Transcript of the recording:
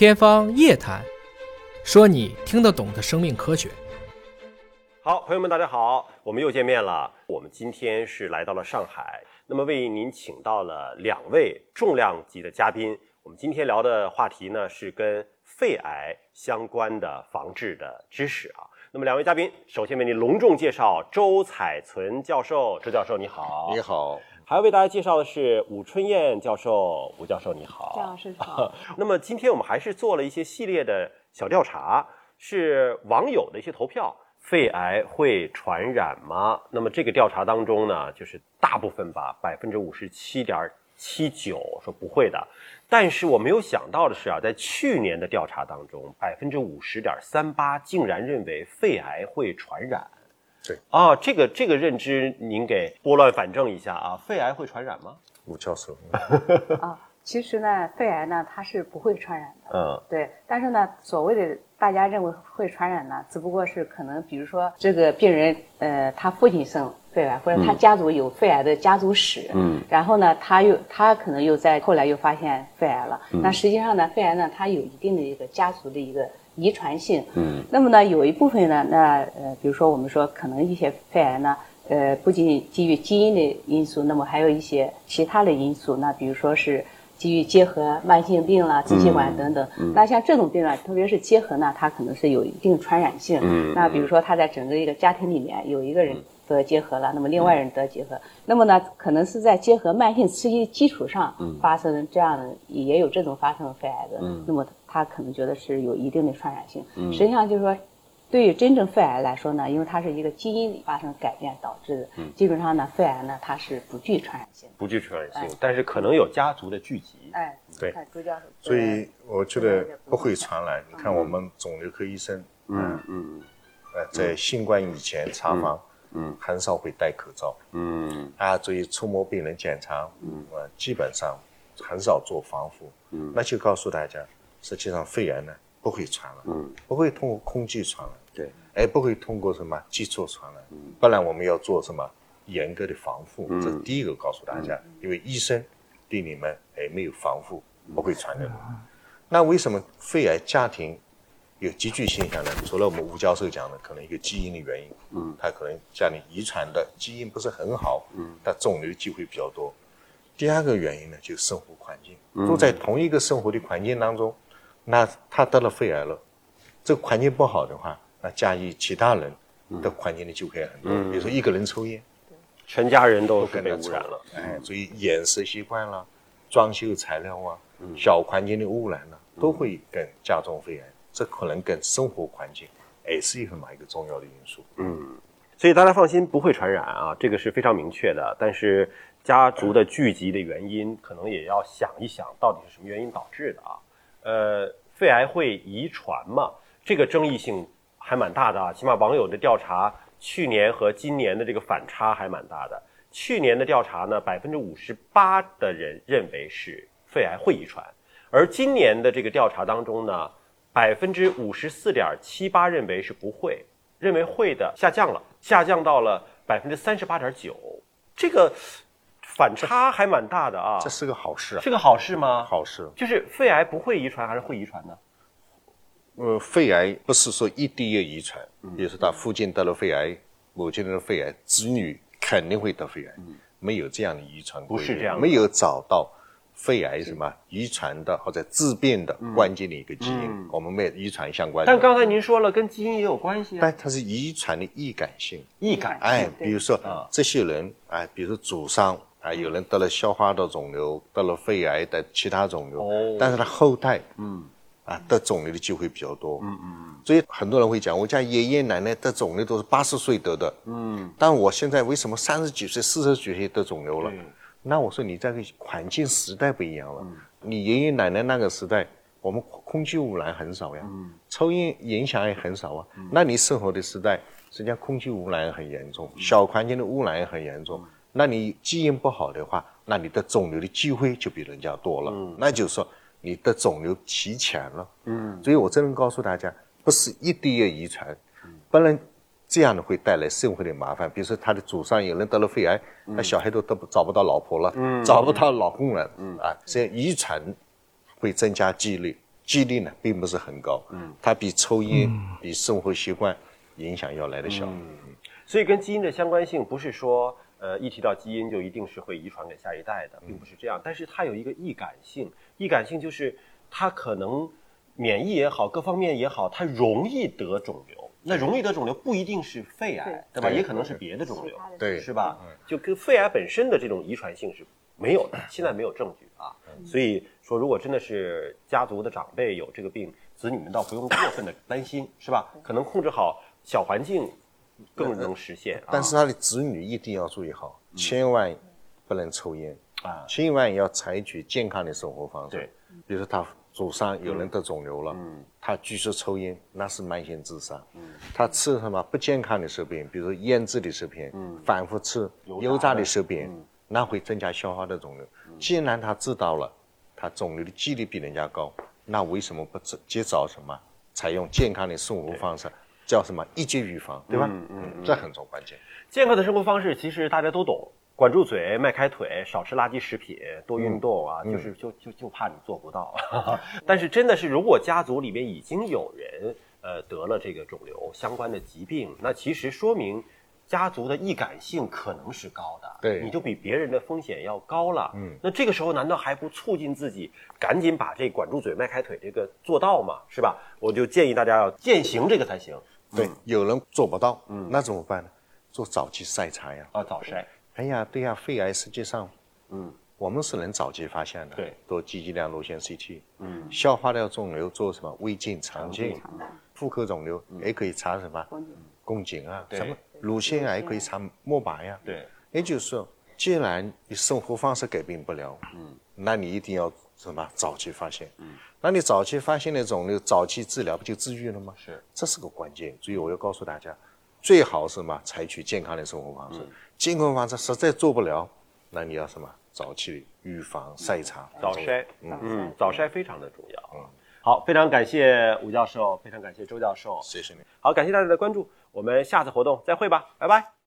天方夜谭，说你听得懂的生命科学。好，朋友们，大家好，我们又见面了。我们今天是来到了上海，那么为您请到了两位重量级的嘉宾。我们今天聊的话题呢，是跟肺癌相关的防治的知识啊。那么两位嘉宾，首先为您隆重介绍周彩存教授，周教授你好。你好，还要为大家介绍的是武春燕教授，吴教授你好。张老师好。那么今天我们还是做了一些系列的小调查，是网友的一些投票。肺癌会传染吗？那么这个调查当中呢，就是大部分吧，百分之五十七点七九说不会的。但是我没有想到的是啊，在去年的调查当中，百分之五十点三八竟然认为肺癌会传染。对啊，这个这个认知您给拨乱反正一下啊，肺癌会传染吗？吴教授，啊，其实呢，肺癌呢它是不会传染的。嗯，对，但是呢，所谓的大家认为会传染呢，只不过是可能，比如说这个病人，呃，他父亲生肺癌，或者他家族有肺癌的家族史，嗯，然后呢，他又他可能又在后来又发现肺癌了。嗯那实际上呢，肺癌呢，它有一定的一个家族的一个遗传性。嗯，那么呢，有一部分呢，那呃，比如说我们说可能一些肺癌呢，呃，不仅基于基因的因素，那么还有一些其他的因素，那比如说是基于结核、慢性病啦、支气管等等。那像这种病呢，特别是结核呢，它可能是有一定传染性。嗯那比如说他在整个一个家庭里面有一个人得结核了，那么另外人得结核，那么呢，可能是在结核慢性刺激基础上发生这样的，也有这种发生肺癌的。那么他可能觉得是有一定的传染性。实际上就是说。对于真正肺癌来说呢，因为它是一个基因发生改变导致的，基本上呢，肺癌呢它是不具传染性。不具传染性，但是可能有家族的聚集。哎，对。朱教授。所以我觉得不会传染。你看我们肿瘤科医生，嗯嗯。呃，在新冠以前查房，嗯。很少会戴口罩。嗯。啊，所以触摸病人检查，嗯，呃，基本上很少做防护，嗯。那就告诉大家，实际上肺癌呢不会传染，嗯，不会通过空气传染，对，哎，不会通过什么接触传染，不然我们要做什么严格的防护，嗯。这是第一个告诉大家，因为医生对你们哎没有防护，不会传染。那为什么肺癌家庭有急剧现象呢？除了我们吴教授讲的，可能一个基因的原因，嗯，他可能家里遗传的基因不是很好，嗯，他肿瘤机会比较多。第二个原因呢，就是生活环境，住在同一个生活的环境当中，那他得了肺癌了，这个环境不好的话，那加以其他人的环境的就会很多，比如说一个人抽烟，全家人都被污染了。哎，所以饮食习惯啦、装修材料啊、小环境的污染呢、都会跟加重肺癌，这可能跟生活环境也是一个蛮一个重要的因素。嗯所以大家放心，不会传染啊，这个是非常明确的。但是家族的聚集的原因，可能也要想一想，到底是什么原因导致的啊？呃，肺癌会遗传吗？这个争议性还蛮大的啊，起码网友的调查，去年和今年的这个反差还蛮大的。去年的调查呢，百分之五十八的人认为是肺癌会遗传，而今年的这个调查当中呢，百分之五十四点七八认为是不会，认为会的下降了，下降到了百分之三十八点九，这个反差还蛮大的啊。这是个好事啊，是个好事吗？好事。就是肺癌不会遗传还是会遗传呢？呃，肺癌不是说一滴液遗传，嗯比如说他父亲得了肺癌，母亲得了肺癌，子女肯定会得肺癌，没有这样的遗传规律，嗯不是这样没有找到肺癌什么遗传的或者致病的关键的一个基因，我们没有遗传相关但刚才您说了，跟基因也有关系啊。但它是遗传的易感性，易感哎，比如说啊这些人，哎，比如说祖上啊，有人得了消化道肿瘤，得了肺癌的其他肿瘤，哦但是他后代，嗯，啊，得肿瘤的机会比较多，嗯嗯嗯，所以很多人会讲，我家爷爷奶奶得肿瘤都是八十岁得的，嗯，但我现在为什么三十几岁、四十几岁得肿瘤了？那我说你这个环境时代不一样了，你爷爷奶奶那个时代。我们空气污染很少呀，嗯抽烟影响也很少啊。那你生活的时代，实际上空气污染也很严重，小环境的污染也很严重。那你基因不好的话，那你的肿瘤的机会就比人家多了。那就是说你的肿瘤提前了。嗯，所以我只能告诉大家，不是一滴液遗传，不然这样的会带来社会的麻烦。比如说他的祖上有人得了肺癌，那小孩都得不找不到老婆了，嗯找不到老公了。嗯啊，所以遗传会增加几率，几率呢并不是很高，嗯，它比抽烟、比生活习惯影响要来的小。嗯所以跟基因的相关性不是说，呃，一提到基因就一定是会遗传给下一代的，并不是这样。但是它有一个易感性，易感性就是它可能免疫也好，各方面也好，它容易得肿瘤。那容易得肿瘤不一定是肺癌，对吧？也可能是别的肿瘤，对是吧？就跟肺癌本身的这种遗传性是没有的，现在没有证据啊。所以说，如果真的是家族的长辈有这个病，子女们倒不用过分的担心，是吧？可能控制好小环境，更能实现。啊但是他的子女一定要注意好，千万不能抽烟啊千万要采取健康的生活方式。对，比如说他祖上有人得肿瘤了，他继续抽烟，那是慢性自杀。他吃什么不健康的食品，比如说腌制的食品，反复吃油炸的食品，那会增加消化的肿瘤。既然他知道了，他肿瘤的几率比人家高，那为什么不及及早什么采用健康的生活方式？叫什么一击预防，对吧？嗯嗯，这很重关键。健康的生活方式其实大家都懂，管住嘴，迈开腿，少吃垃圾食品，多运动啊，就是就就就怕你做不到。但是真的是，如果家族里面已经有人呃得了这个肿瘤相关的疾病，那其实说明家族的易感性可能是高的，对你就比别人的风险要高了。嗯，那这个时候难道还不促进自己赶紧把这管住嘴、迈开腿这个做到吗？是吧？我就建议大家要践行这个才行对，有人做不到，嗯，那怎么办呢？做早期筛查呀。啊，早筛。哎呀，对呀，肺癌实际上，嗯，我们是能早期发现的。对，做低剂量乳腺 CT，嗯，消化道肿瘤做什么？胃镜、肠镜，妇科肿瘤也可以查什么？宫颈。啊，什么？乳腺癌可以查钼靶呀。对，也就是说，既然你生活方式改变不了，嗯，那你一定要什么早期发现，嗯，那你早期发现的肿瘤，早期治疗不就治愈了吗？是，这是个关键。所以我要告诉大家，最好是什么？采取健康的生活方式。健康方式实在做不了，那你要什么？早期预防筛查，早筛，嗯，早筛非常的重要。嗯，好，非常感谢吴教授，非常感谢周教授，谢谢你。好，感谢大家的关注，我们下次活动再会吧，拜拜。